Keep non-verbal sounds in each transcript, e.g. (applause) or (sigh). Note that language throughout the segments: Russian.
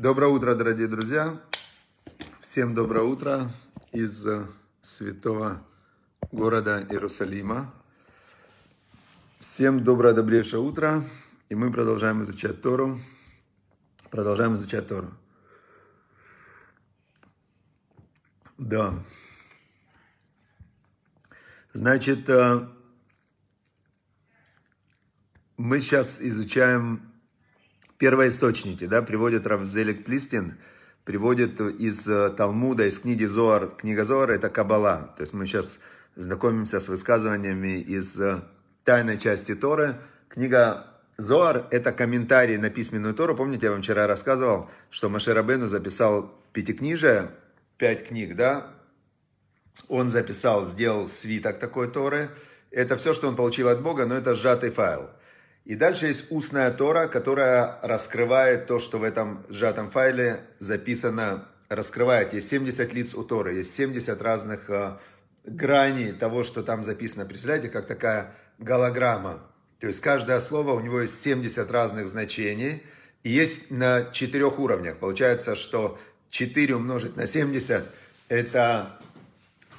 Доброе утро, дорогие друзья. Всем доброе утро из э, святого города Иерусалима. Всем доброе, добрейшее утро. И мы продолжаем изучать Тору. Продолжаем изучать Тору. Да. Значит, э, мы сейчас изучаем первоисточники, да, приводит Равзелик Плистин, приводит из э, Талмуда, из книги Зоар, книга Зоар это Кабала. То есть мы сейчас знакомимся с высказываниями из э, тайной части Торы. Книга Зоар – это комментарий на письменную Тору. Помните, я вам вчера рассказывал, что Машерабену записал пятикнижие, пять книг, да? Он записал, сделал свиток такой Торы. Это все, что он получил от Бога, но это сжатый файл. И дальше есть устная Тора, которая раскрывает то, что в этом сжатом файле записано, раскрывает. Есть 70 лиц у Торы, есть 70 разных э, граней того, что там записано. Представляете, как такая голограмма. То есть каждое слово, у него есть 70 разных значений. И есть на четырех уровнях. Получается, что 4 умножить на 70, это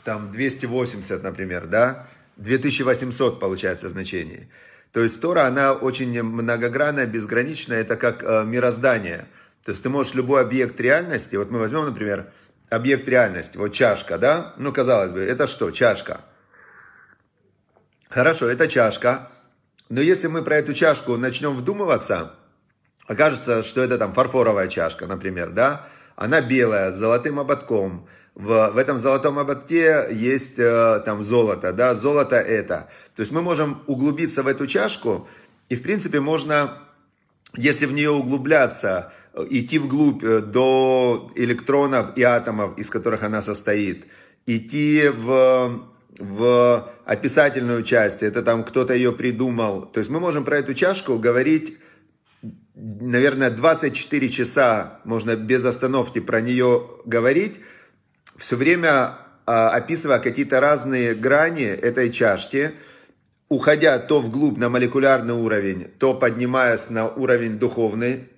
там 280, например, да? 2800 получается значений. То есть Тора, она очень многогранная, безграничная, это как э, мироздание. То есть ты можешь любой объект реальности, вот мы возьмем, например, объект реальности, вот чашка, да? Ну, казалось бы, это что? Чашка. Хорошо, это чашка. Но если мы про эту чашку начнем вдумываться, окажется, что это там фарфоровая чашка, например, да? Она белая, с золотым ободком, в, в этом золотом ободке есть э, там золото, да, золото это. То есть мы можем углубиться в эту чашку, и в принципе можно, если в нее углубляться, э, идти вглубь э, до электронов и атомов, из которых она состоит, идти в, в описательную часть, это там кто-то ее придумал. То есть мы можем про эту чашку говорить наверное, 24 часа можно без остановки про нее говорить, все время а, описывая какие-то разные грани этой чашки, уходя то вглубь на молекулярный уровень, то поднимаясь на уровень духовный.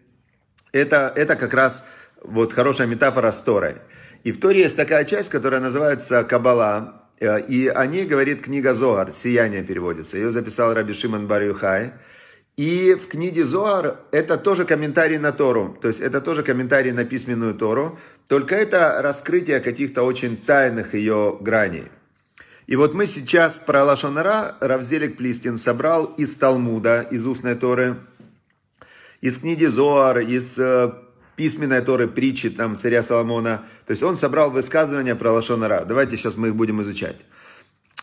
Это, это как раз вот хорошая метафора с Торой. И в Торе есть такая часть, которая называется Кабала, э, и о ней говорит книга Зоар, «Сияние» переводится. Ее записал Раби Шимон Бар Юхай. И в книге Зоар это тоже комментарий на Тору, то есть это тоже комментарий на письменную Тору, только это раскрытие каких-то очень тайных ее граней. И вот мы сейчас про Лашонара Равзелик Плистин собрал из Талмуда, из устной Торы, из книги Зоар, из э, письменной Торы, притчи там царя Соломона. То есть он собрал высказывания про Лашонара. Давайте сейчас мы их будем изучать.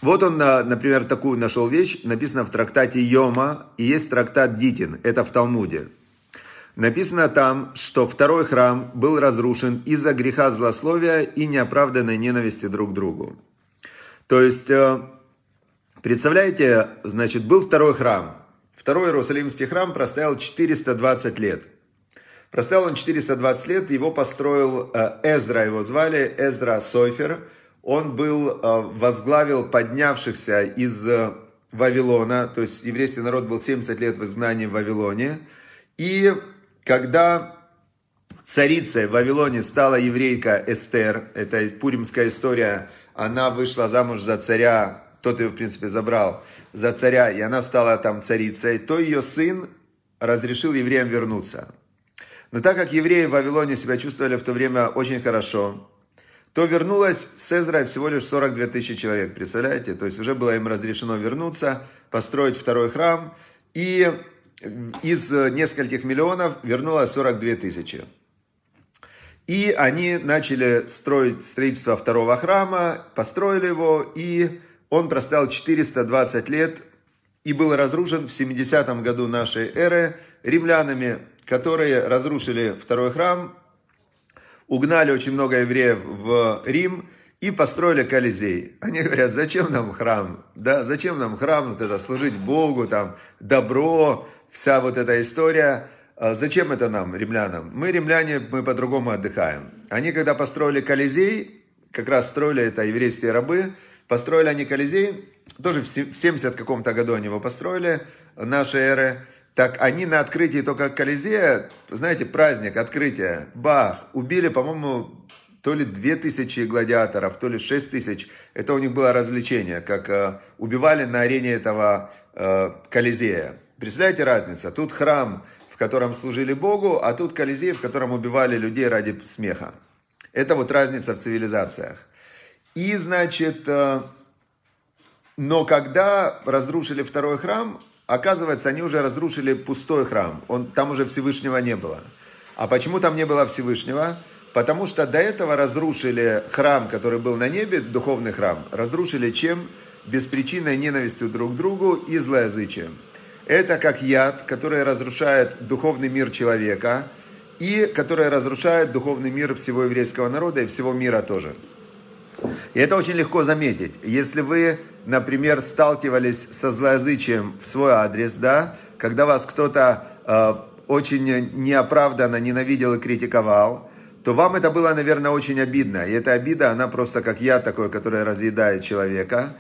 Вот он, например, такую нашел вещь, написано в трактате Йома, и есть трактат Дитин, это в Талмуде. Написано там, что второй храм был разрушен из-за греха злословия и неоправданной ненависти друг к другу. То есть, э, представляете, значит, был второй храм. Второй Иерусалимский храм простоял 420 лет. Простоял он 420 лет, его построил э, Эзра, его звали Эзра Сойфер – он был, э, возглавил поднявшихся из э, Вавилона, то есть еврейский народ был 70 лет в изгнании в Вавилоне. И когда царицей в Вавилоне стала еврейка Эстер, это пуримская история, она вышла замуж за царя, тот ее, в принципе, забрал, за царя, и она стала там царицей, то ее сын разрешил евреям вернуться. Но так как евреи в Вавилоне себя чувствовали в то время очень хорошо, то вернулось с Эзрой всего лишь 42 тысячи человек, представляете? То есть уже было им разрешено вернуться, построить второй храм, и из нескольких миллионов вернулось 42 тысячи. И они начали строить строительство второго храма, построили его, и он простоял 420 лет и был разрушен в 70 году нашей эры римлянами, которые разрушили второй храм, угнали очень много евреев в Рим и построили Колизей. Они говорят, зачем нам храм? Да, зачем нам храм, вот это служить Богу, там, добро, вся вот эта история. А зачем это нам, римлянам? Мы, римляне, мы по-другому отдыхаем. Они, когда построили Колизей, как раз строили это еврейские рабы, построили они Колизей, тоже в 70 каком-то году они его построили, нашей эры, Так они на открытии только Колизея, знаете, праздник, открытие, бах, убили, по-моему, то ли 2000 гладиаторов, то ли 6000. Это у них было развлечение, как э, убивали на арене этого э, Колизея. Представляете разницу? Тут храм, в котором служили Богу, а тут Колизей, в котором убивали людей ради смеха. Это вот разница в цивилизациях. И, значит, э, но когда разрушили второй храм, оказывается, они уже разрушили пустой храм. Он, там уже Всевышнего не было. А почему там не было Всевышнего? Потому что до этого разрушили храм, который был на небе, духовный храм. Разрушили чем? Беспричинной ненавистью друг к другу и злоязычием. Это как яд, который разрушает духовный мир человека и который разрушает духовный мир всего еврейского народа и всего мира тоже. И это очень легко заметить. Если вы, например, сталкивались со злоязычием в свой адрес, да, когда вас кто-то э, очень неоправданно ненавидел и критиковал, то вам это было, наверное, очень обидно. И эта обида, она просто как я такой, который разъедает человека.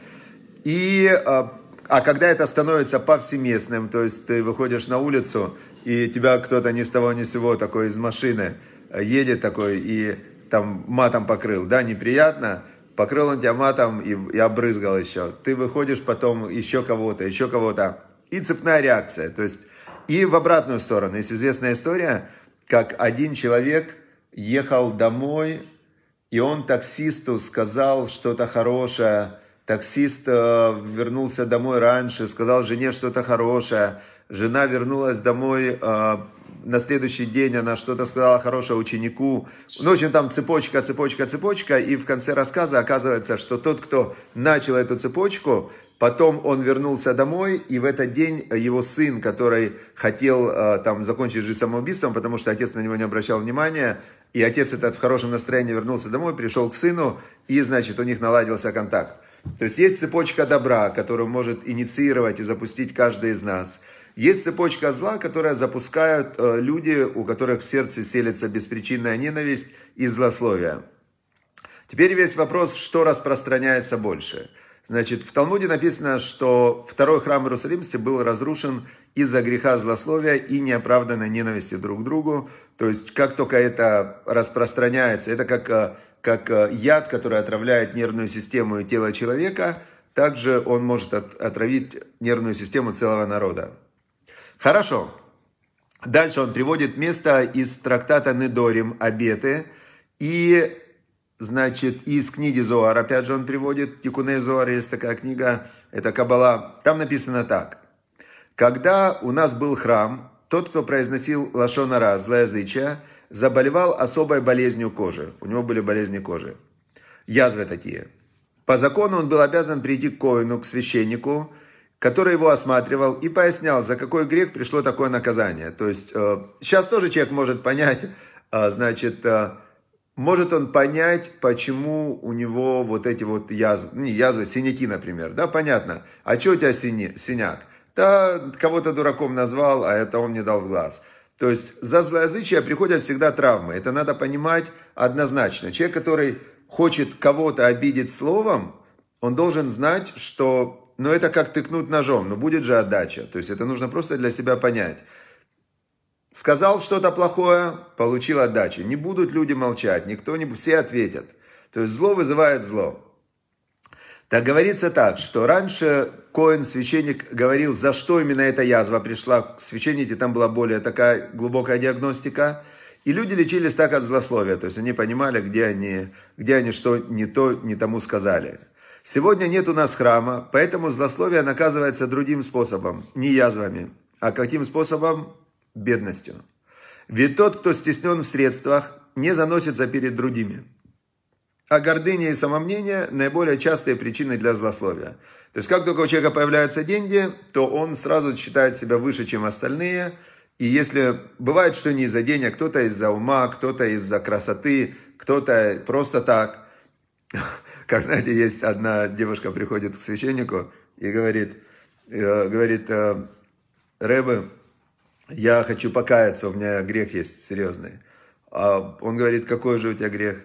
И, э, а когда это становится повсеместным, то есть ты выходишь на улицу, и тебя кто-то ни с того ни с сего такой из машины э, едет такой и там матом покрыл, да, неприятно, покрыл он тебя матом и, и обрызгал еще. Ты выходишь потом еще кого-то, еще кого-то. И цепная реакция. То есть и в обратную сторону. Есть известная история, как один человек ехал домой, и он таксисту сказал что-то хорошее. Таксист э, вернулся домой раньше, сказал жене что-то хорошее. Жена вернулась домой э, на следующий день она что-то сказала хорошее ученику. Ну, в общем, там цепочка, цепочка, цепочка. И в конце рассказа оказывается, что тот, кто начал эту цепочку, потом он вернулся домой, и в этот день его сын, который хотел э, там закончить жизнь самоубийством, потому что отец на него не обращал внимания, и отец этот в хорошем настроении вернулся домой, пришел к сыну, и, значит, у них наладился контакт. То есть есть цепочка добра, которую может инициировать и запустить каждый из нас – есть цепочка зла, которая запускают э, люди, у которых в сердце селится беспричинная ненависть и злословие. Теперь весь вопрос, что распространяется больше. Значит, в Талмуде написано, что второй храм Иерусалимский был разрушен из-за греха злословия и неоправданной ненависти друг к другу. То есть, как только это распространяется, это как, э, как э, яд, который отравляет нервную систему и тело человека, также он может отравить нервную систему целого народа. Хорошо. Дальше он приводит место из трактата Недорим «Обеты». И, значит, из книги Зоар, опять же он приводит, Тикуне Зоар, есть такая книга, это Кабала. Там написано так. Когда у нас был храм, тот, кто произносил лашонара, злоязычие, заболевал особой болезнью кожи. У него были болезни кожи. Язвы такие. По закону он был обязан прийти к коину, к священнику, который его осматривал и пояснял, за какой грех пришло такое наказание. То есть э, сейчас тоже человек может понять, э, значит, э, может он понять, почему у него вот эти вот язвы, ну не язвы, синяки, например, да, понятно. А что у тебя синя, синяк? Да, кого-то дураком назвал, а это он мне дал в глаз. То есть за злоязычие приходят всегда травмы. Это надо понимать однозначно. Человек, который хочет кого-то обидеть словом, он должен знать, что но это как тыкнуть ножом, но будет же отдача. То есть это нужно просто для себя понять. Сказал что-то плохое, получил отдачу. Не будут люди молчать, никто не... Все ответят. То есть зло вызывает зло. Так говорится так, что раньше Коин, священник, говорил, за что именно эта язва пришла. К священнике там была более такая глубокая диагностика. И люди лечились так от злословия. То есть они понимали, где они, где они что не то, не тому сказали. Сегодня нет у нас храма, поэтому злословие наказывается другим способом, не язвами, а каким способом? Бедностью. Ведь тот, кто стеснен в средствах, не заносится перед другими. А гордыня и самомнение – наиболее частые причины для злословия. То есть, как только у человека появляются деньги, то он сразу считает себя выше, чем остальные. И если бывает, что не из-за денег, кто-то из-за ума, кто-то из-за красоты, кто-то просто так – как знаете, есть одна девушка приходит к священнику и говорит, э, говорит, э, Рэбе, я хочу покаяться, у меня грех есть серьезный. А он говорит, какой же у тебя грех?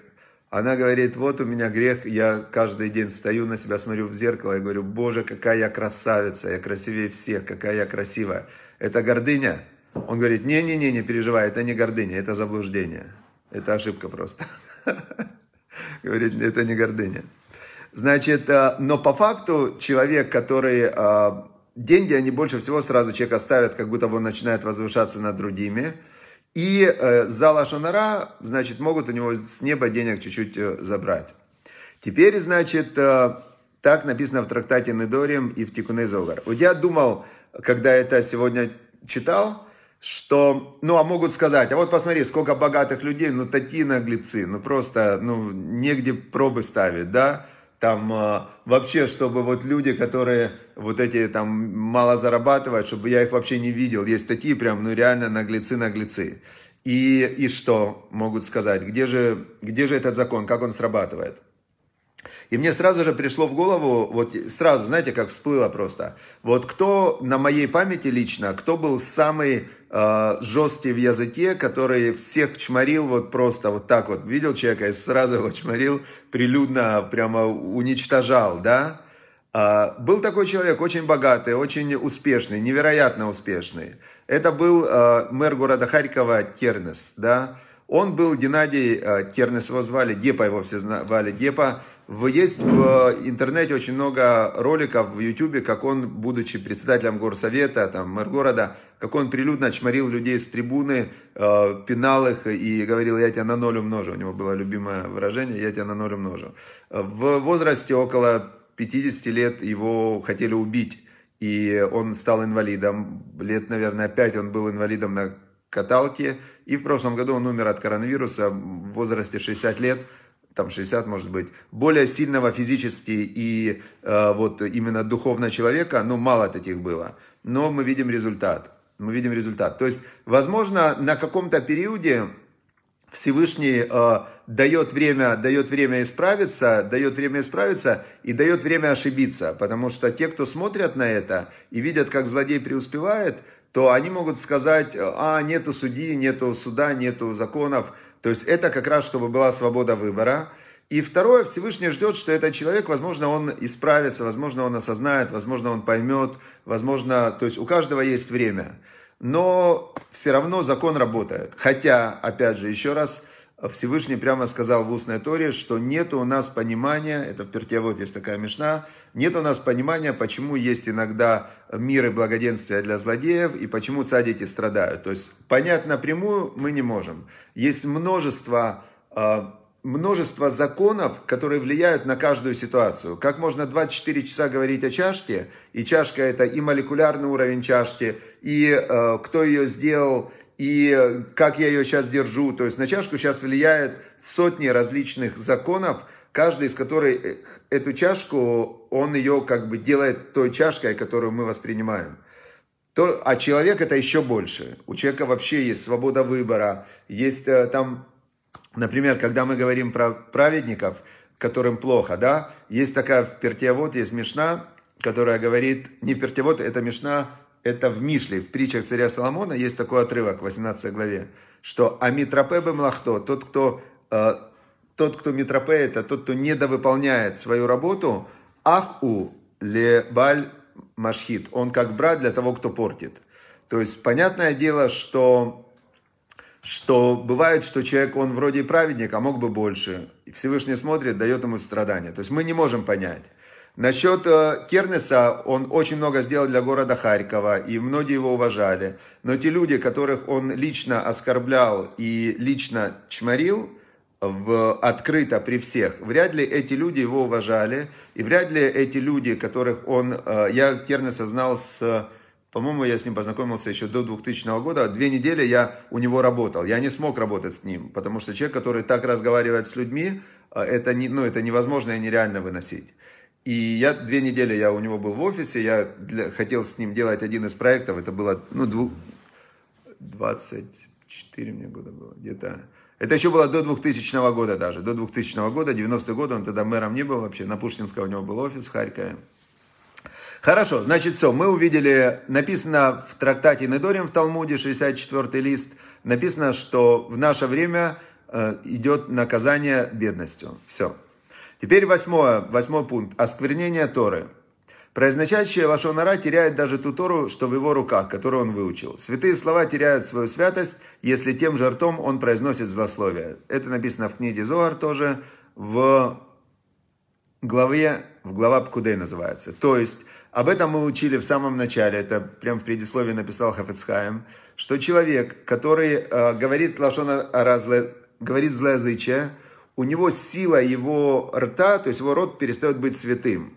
Она говорит, вот у меня грех, я каждый день стою на себя, смотрю в зеркало и говорю, боже, какая я красавица, я красивее всех, какая я красивая. Это гордыня? Он говорит, не-не-не, не переживай, это не гордыня, это заблуждение. Это ошибка просто. (laughs) (laughs) Говорит, это не гордыня. Значит, э, но по факту человек, который... Э, деньги, они больше всего сразу человека ставят, как будто бы он начинает возвышаться над другими. И э, за лошонара, значит, могут у него с неба денег чуть-чуть забрать. Теперь, значит, так написано в трактате Недорим и в Тикуне Зогар. Вот я думал, когда это сегодня читал, что, ну, а могут сказать, а вот посмотри, сколько богатых людей, ну, такие наглецы, ну, просто, ну, негде пробы ставить, да, там э, вообще, чтобы вот люди, которые вот эти там мало зарабатывают, чтобы я их вообще не видел, есть такие прям, ну, реально наглецы-наглецы. И, и что могут сказать, где же, где же этот закон, как он срабатывает? И мне сразу же пришло в голову, вот сразу, знаете, как всплыло просто. Вот кто на моей памяти лично, кто был самый э, жесткий в языке, который всех чморил вот просто вот так вот. Видел человека и сразу его чморил, прилюдно прямо уничтожал, да? Э, был такой человек, очень богатый, очень успешный, невероятно успешный. Это был э, мэр города Харькова Тернес, да? Он был Геннадий э, Тернес, его звали, Депа его все звали, Депа. Есть в интернете очень много роликов в Ютубе, как он, будучи председателем горсовета, там, мэр города, как он прилюдно чморил людей с трибуны, э, пинал их и говорил, я тебя на ноль умножу. У него было любимое выражение, я тебя на ноль умножу. В возрасте около 50 лет его хотели убить. И он стал инвалидом. Лет, наверное, 5 он был инвалидом на каталке. И в прошлом году он умер от коронавируса в возрасте 60 лет, там 60 может быть, более сильного физически и э, вот именно духовно человека, ну мало таких было. Но мы видим результат. Мы видим результат. То есть, возможно, на каком-то периоде Всевышний э, дает время, дает время исправиться, дает время исправиться и дает время ошибиться, потому что те, кто смотрят на это и видят, как злодей преуспевает, то они могут сказать, а, нету судьи, нету суда, нету законов. То есть это как раз, чтобы была свобода выбора. И второе, Всевышний ждет, что этот человек, возможно, он исправится, возможно, он осознает, возможно, он поймет, возможно, то есть у каждого есть время. Но все равно закон работает. Хотя, опять же, еще раз, Всевышний прямо сказал в устной Торе, что нет у нас понимания, это в Пертиавод есть такая мешна, нет у нас понимания, почему есть иногда мир и благоденствие для злодеев, и почему цадики страдают. То есть понять напрямую мы не можем. Есть множество а, множество законов, которые влияют на каждую ситуацию. Как можно 24 часа говорить о чашке, и чашка это и молекулярный уровень чашки, и э, кто ее сделал, и как я ее сейчас держу. То есть на чашку сейчас влияет сотни различных законов, каждый из которых э, эту чашку, он ее как бы делает той чашкой, которую мы воспринимаем. А человек это еще больше. У человека вообще есть свобода выбора, есть э, там, например, когда мы говорим про праведников, которым плохо, да, есть такая в Пертиавод, есть Мишна, которая говорит, не Пертиавод, это Мишна это в Мишле, в притчах царя Соломона, есть такой отрывок в 18 главе, что «Амитропе млахто», тот, кто, э, тот, кто митропе, это тот, кто недовыполняет свою работу, аху ле баль машхит, он как брат для того, кто портит. То есть, понятное дело, что, что бывает, что человек, он вроде праведник, а мог бы больше. И Всевышний смотрит, дает ему страдания. То есть, мы не можем понять. Насчет э, Кернеса, он очень много сделал для города Харькова, и многие его уважали. Но те люди, которых он лично оскорблял и лично чморил, в, открыто при всех, вряд ли эти люди его уважали, и вряд ли эти люди, которых он... Э, я Кернеса знал с... По-моему, я с ним познакомился еще до 2000 года. Две недели я у него работал. Я не смог работать с ним, потому что человек, который так разговаривает с людьми, э, это, не, ну, это невозможно и нереально выносить. И я две недели я у него был в офисе, я для, хотел с ним делать один из проектов, это было, ну, дву, 24 мне года было, где-то. Это еще было до 2000 года даже, до 2000 года, 90 годы, он тогда мэром не был вообще, на Пушкинского у него был офис в Харькове. Хорошо, значит, все, мы увидели, написано в трактате Недорим в Талмуде, 64 лист, написано, что в наше время э, идет наказание бедностью. Все. Теперь восьмое, восьмой пункт. Осквернение Торы. Произносящий Лашонара теряет даже ту Тору, что в его руках, которую он выучил. Святые слова теряют свою святость, если тем же ртом он произносит злословие. Это написано в книге Зоар тоже, в главе, в глава Пкудей называется. То есть, об этом мы учили в самом начале, это прям в предисловии написал Хафецхайм, что человек, который э, говорит Лашона Разле, говорит злоязычие, у него сила его рта, то есть его рот перестает быть святым.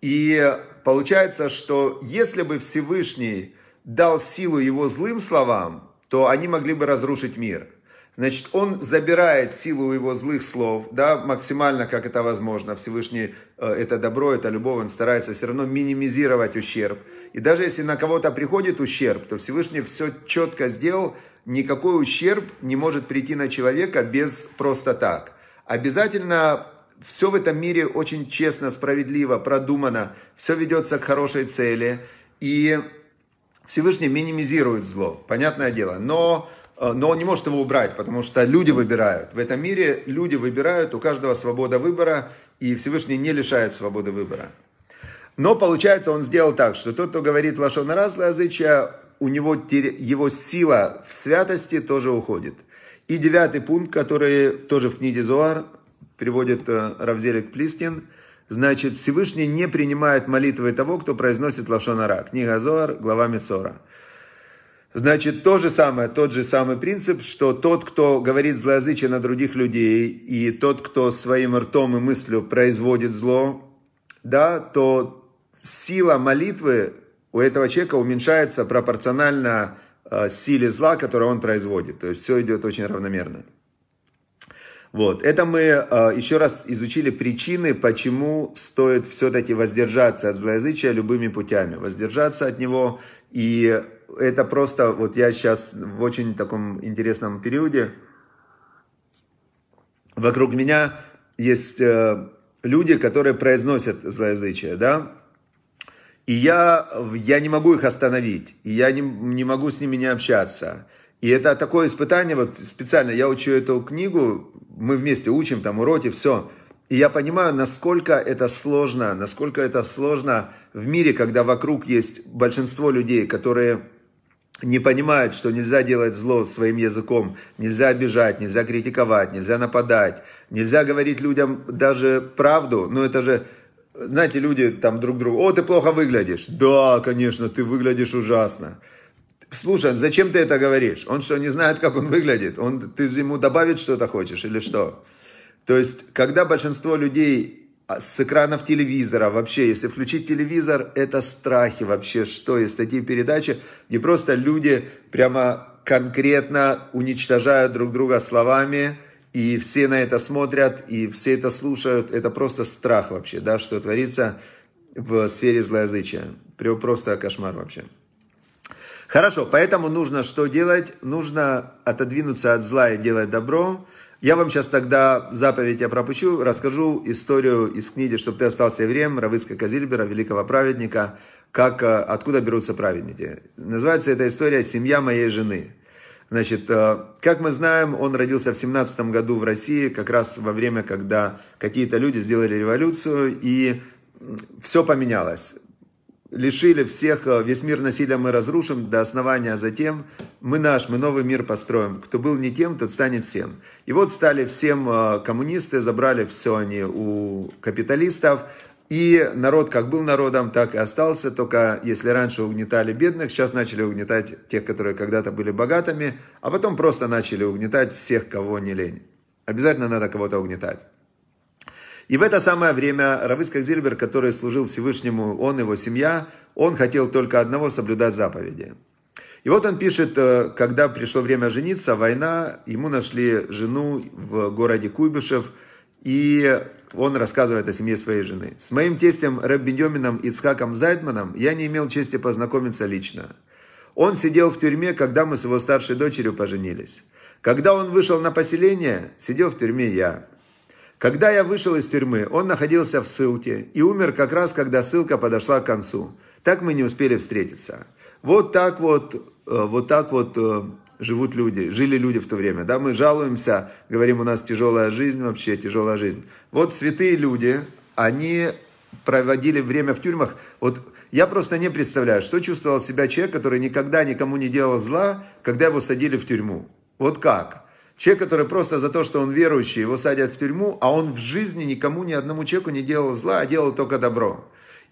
И получается, что если бы Всевышний дал силу его злым словам, то они могли бы разрушить мир. Значит, он забирает силу его злых слов, да, максимально, как это возможно. Всевышний э, это добро, это любовь, он старается все равно минимизировать ущерб. И даже если на кого-то приходит ущерб, то Всевышний все четко сделал, никакой ущерб не может прийти на человека без просто так. Обязательно все в этом мире очень честно, справедливо, продумано, все ведется к хорошей цели, и Всевышний минимизирует зло, понятное дело, но, э, но он не может его убрать, потому что люди выбирают. В этом мире люди выбирают, у каждого свобода выбора, и Всевышний не лишает свободы выбора. Но получается, он сделал так, что тот, кто говорит лашон раз язычия, у него его сила в святости тоже уходит. И девятый пункт, который тоже в книге Зоар, приводит э, Равзелик Плистин, значит, Всевышний не принимает молитвы того, кто произносит Лашонара. Книга Зоар, глава Мецора. Значит, то же самое, тот же самый принцип, что тот, кто говорит злоязычие на других людей, и тот, кто своим ртом и мыслью производит зло, да, то сила молитвы у этого человека уменьшается пропорционально силе зла, которое он производит. То есть все идет очень равномерно. Вот. Это мы э, еще раз изучили причины, почему стоит все-таки воздержаться от злоязычия любыми путями. Воздержаться от него. И это просто, вот я сейчас в очень таком интересном периоде. Вокруг меня есть э, люди, которые произносят злоязычие, да, и я, я не могу их остановить, и я не, не могу с ними не общаться. И это такое испытание, вот специально я учу эту книгу, мы вместе учим, там уроки, все. И я понимаю, насколько это сложно, насколько это сложно в мире, когда вокруг есть большинство людей, которые не понимают, что нельзя делать зло своим языком, нельзя обижать, нельзя критиковать, нельзя нападать, нельзя говорить людям даже правду. Но это же, знаете, люди там друг другу, о, ты плохо выглядишь. Да, конечно, ты выглядишь ужасно. Слушай, зачем ты это говоришь? Он что, не знает, как он выглядит? Он, ты ему добавить что-то хочешь или что? То есть, когда большинство людей а, с экранов телевизора, вообще, если включить телевизор, это страхи вообще, что есть такие передачи, где просто люди прямо конкретно уничтожают друг друга словами, и все на это смотрят, и все это слушают, это просто страх вообще, да, что творится в сфере злоязычия. Просто кошмар вообще. Хорошо, поэтому нужно что делать? Нужно отодвинуться от зла и делать добро. Я вам сейчас тогда заповедь я пропущу, расскажу историю из книги «Чтобы ты остался евреем» Равыцка Казильбера, великого праведника, как, э, откуда берутся праведники. Называется эта история «Семья моей жены». Значит, э, как мы знаем, он родился в 17 году в России, как раз во время, когда какие-то люди сделали революцию, и все поменялось лишили всех, э, весь мир насилия мы разрушим до основания, а затем мы наш, мы новый мир построим. Кто был не тем, тот станет всем. И вот стали всем э, коммунисты, забрали все они у капиталистов, и народ как был народом, так и остался, только если раньше угнетали бедных, сейчас начали угнетать тех, которые когда-то были богатыми, а потом просто начали угнетать всех, кого не лень. Обязательно надо кого-то угнетать. И в это самое время Равыцкак Зильбер, который служил Всевышнему, он, его семья, он хотел только одного соблюдать заповеди. И вот он пишет, э, когда пришло время жениться, война, ему нашли жену в городе Куйбышев, и он рассказывает о семье своей жены. С моим тестем Рэб Беньомином Ицхаком Зайдманом я не имел чести познакомиться лично. Он сидел в тюрьме, когда мы с его старшей дочерью поженились. Когда он вышел на поселение, сидел в тюрьме я. Когда я вышел из тюрьмы, он находился в ссылке и умер как раз, когда ссылка подошла к концу. Так мы не успели встретиться. Вот так вот, э, вот так вот э, живут люди, жили люди в то время. Да, мы жалуемся, говорим, у нас тяжелая жизнь, вообще тяжелая жизнь. Вот святые люди, они проводили время в тюрьмах. Вот я просто не представляю, что чувствовал себя человек, который никогда никому не делал зла, когда его садили в тюрьму. Вот как? Человек, который просто за то, что он верующий, его садят в тюрьму, а он в жизни никому, ни одному человеку не делал зла, а делал только добро.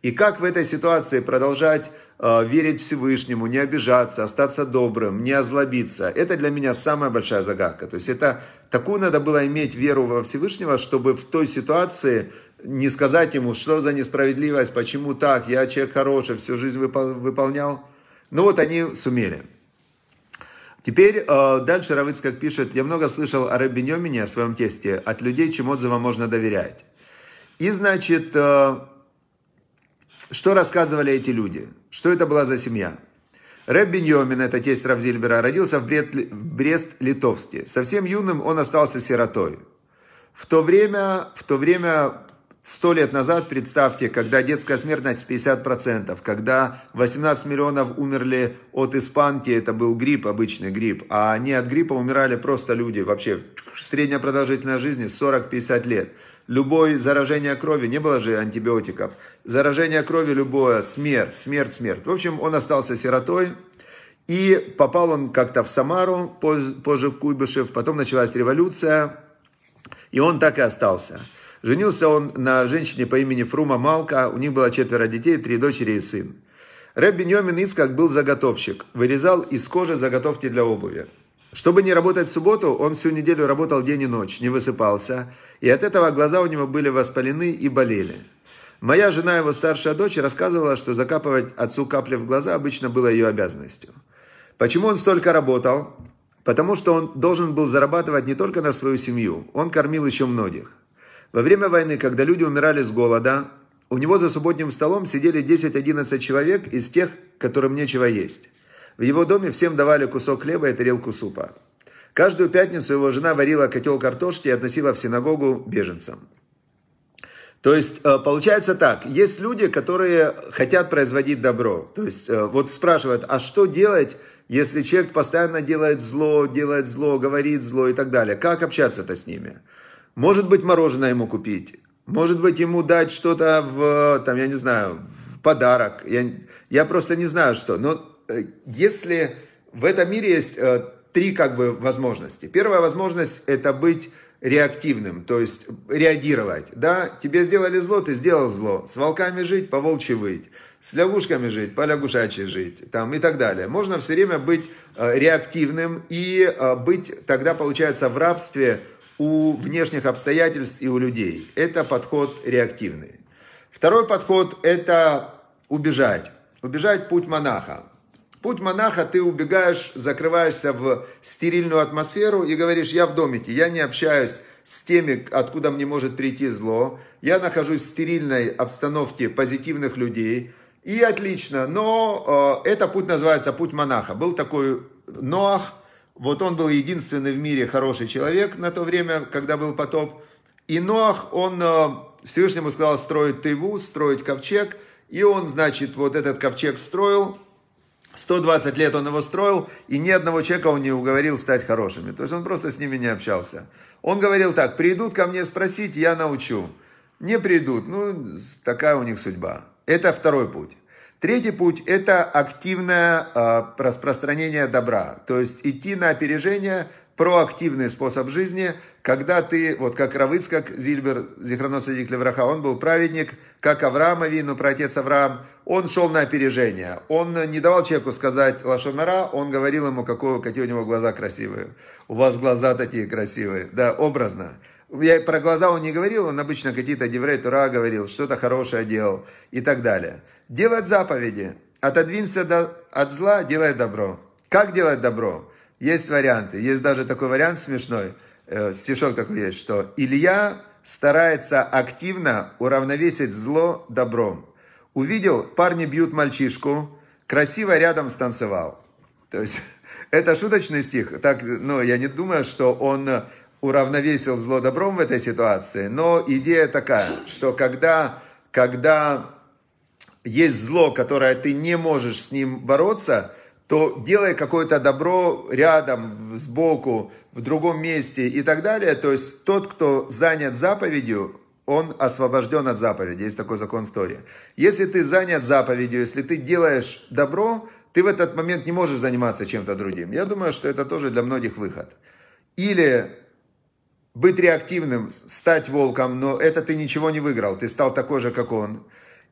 И как в этой ситуации продолжать э, верить Всевышнему, не обижаться, остаться добрым, не озлобиться, это для меня самая большая загадка. То есть это такую надо было иметь веру во Всевышнего, чтобы в той ситуации не сказать ему, что за несправедливость, почему так, я человек хороший, всю жизнь выпол- выполнял. Ну вот они сумели. Теперь э, дальше Равыцкак пишет, я много слышал о Рэбби Нёмине, о своем тесте, от людей, чем отзывам можно доверять. И значит, э, что рассказывали эти люди? Что это была за семья? Рэб Беньомин, это тесть Равзильбера, родился в, Брест-Литовске. Совсем юным он остался сиротой. В то время, в то время Сто лет назад, представьте, когда детская смертность 50%, когда 18 миллионов умерли от испанки, это был грипп, обычный грипп, а не от гриппа умирали просто люди, вообще средняя продолжительность жизни 40-50 лет. Любое заражение крови, не было же антибиотиков, заражение крови любое, смерть, смерть, смерть. В общем, он остался сиротой, и попал он как-то в Самару, позже Куйбышев, потом началась революция, и он так и остался. Женился он на женщине по имени Фрума Малка, у них было четверо детей, три дочери и сын. Рэб Беньомин Ицкак был заготовщик, вырезал из кожи заготовки для обуви. Чтобы не работать в субботу, он всю неделю работал день и ночь, не высыпался, и от этого глаза у него были воспалены и болели. Моя жена, его старшая дочь, рассказывала, что закапывать отцу капли в глаза обычно было ее обязанностью. Почему он столько работал? Потому что он должен был зарабатывать не только на свою семью, он кормил еще многих. Во время войны, когда люди умирали с голода, у него за субботним столом сидели 10-11 человек из тех, которым нечего есть. В его доме всем давали кусок хлеба и тарелку супа. Каждую пятницу его жена варила котел картошки и относила в синагогу беженцам. То есть, э, получается так, есть люди, которые хотят производить добро. То есть, э, вот спрашивают, а что делать, если человек постоянно делает зло, делает зло, говорит зло и так далее? Как общаться-то с ними? Может быть, мороженое ему купить. Может быть, ему дать что-то в, там, я не знаю, в подарок. Я, я просто не знаю, что. Но если в этом мире есть э, три как бы возможности. Первая возможность – это быть реактивным, то есть реагировать. Да, тебе сделали зло, ты сделал зло. С волками жить, по волчьи выть. С лягушками жить, по лягушачьи жить. Там, и так далее. Можно все время быть э, реактивным и э, быть тогда, получается, в рабстве у внешних обстоятельств и у людей. Это подход реактивный. Второй подход – это убежать. Убежать путь монаха. Путь монаха ты убегаешь, закрываешься в стерильную атмосферу и говоришь, я в домике, я не общаюсь с теми, откуда мне может прийти зло, я нахожусь в стерильной обстановке позитивных людей, и отлично, но э, это путь называется путь монаха. Был такой Ноах, вот он был единственный в мире хороший человек на то время, когда был потоп. И Ноах, он э, Всевышнему сказал строить Тыву, строить ковчег. И он, значит, вот этот ковчег строил. 120 лет он его строил, и ни одного человека он не уговорил стать хорошими. То есть он просто с ними не общался. Он говорил так, придут ко мне спросить, я научу. Не придут, ну, такая у них судьба. Это второй путь. Третий путь – это активное э, распространение добра. То есть идти на опережение, проактивный способ жизни, когда ты, вот как Равыц, как Зильбер, Зихранот Садик Левраха, он был праведник, как Авраам Авину, отец Авраам, он шел на опережение. Он не давал человеку сказать лошонара, он говорил ему, какое, какие у него глаза красивые. У вас глаза такие красивые. Да, образно. Я про глаза он не говорил, он обычно какие-то деврей Тура говорил, что-то хорошее делал и так далее. Делать заповеди. Отодвинься до, от зла, делай добро. Как делать добро? Есть варианты. Есть даже такой вариант смешной, э, стишок такой есть, что Илья старается активно уравновесить зло добром. Увидел, парни бьют мальчишку, красиво рядом станцевал. То есть (laughs) это шуточный стих. Так, ну, я не думаю, что он уравновесил зло добром в этой ситуации, но идея такая, что когда, когда есть зло, которое ты не можешь с ним бороться, то делай какое-то добро рядом, сбоку, в другом месте и так далее. То есть тот, кто занят заповедью, он освобожден от заповеди. Есть такой закон в Торе. Если ты занят заповедью, если ты делаешь добро, ты в этот момент не можешь заниматься чем-то другим. Я думаю, что это тоже для многих выход. Или быть реактивным, стать волком, но это ты ничего не выиграл, ты стал такой же, как он.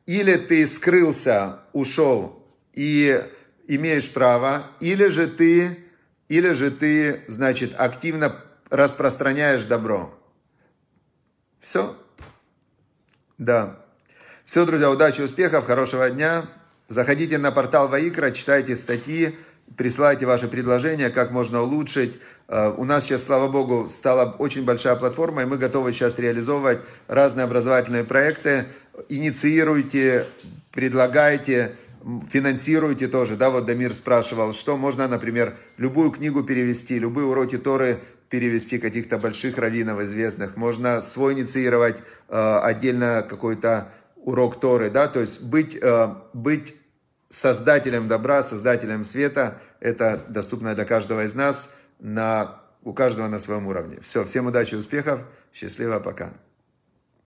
Или ты скрылся, ушел и имеешь право, или же ты, или же ты, значит, активно распространяешь добро. Все. Да. Все, друзья, удачи, успехов, хорошего дня. Заходите на портал Ваикра, читайте статьи, присылайте ваши предложения, как можно улучшить. Э, у нас сейчас, слава богу, стала очень большая платформа, и мы готовы сейчас реализовывать разные образовательные проекты. Инициируйте, предлагайте, финансируйте тоже. Да, вот Дамир спрашивал, что можно, например, любую книгу перевести, любые уроки Торы перевести каких-то больших раввинов известных. Можно свой инициировать э, отдельно какой-то урок Торы, да, то есть быть, э, быть создателем добра, создателем света, это доступно для каждого из нас, на, у каждого на своем уровне. Все, всем удачи, успехов, счастливо, пока.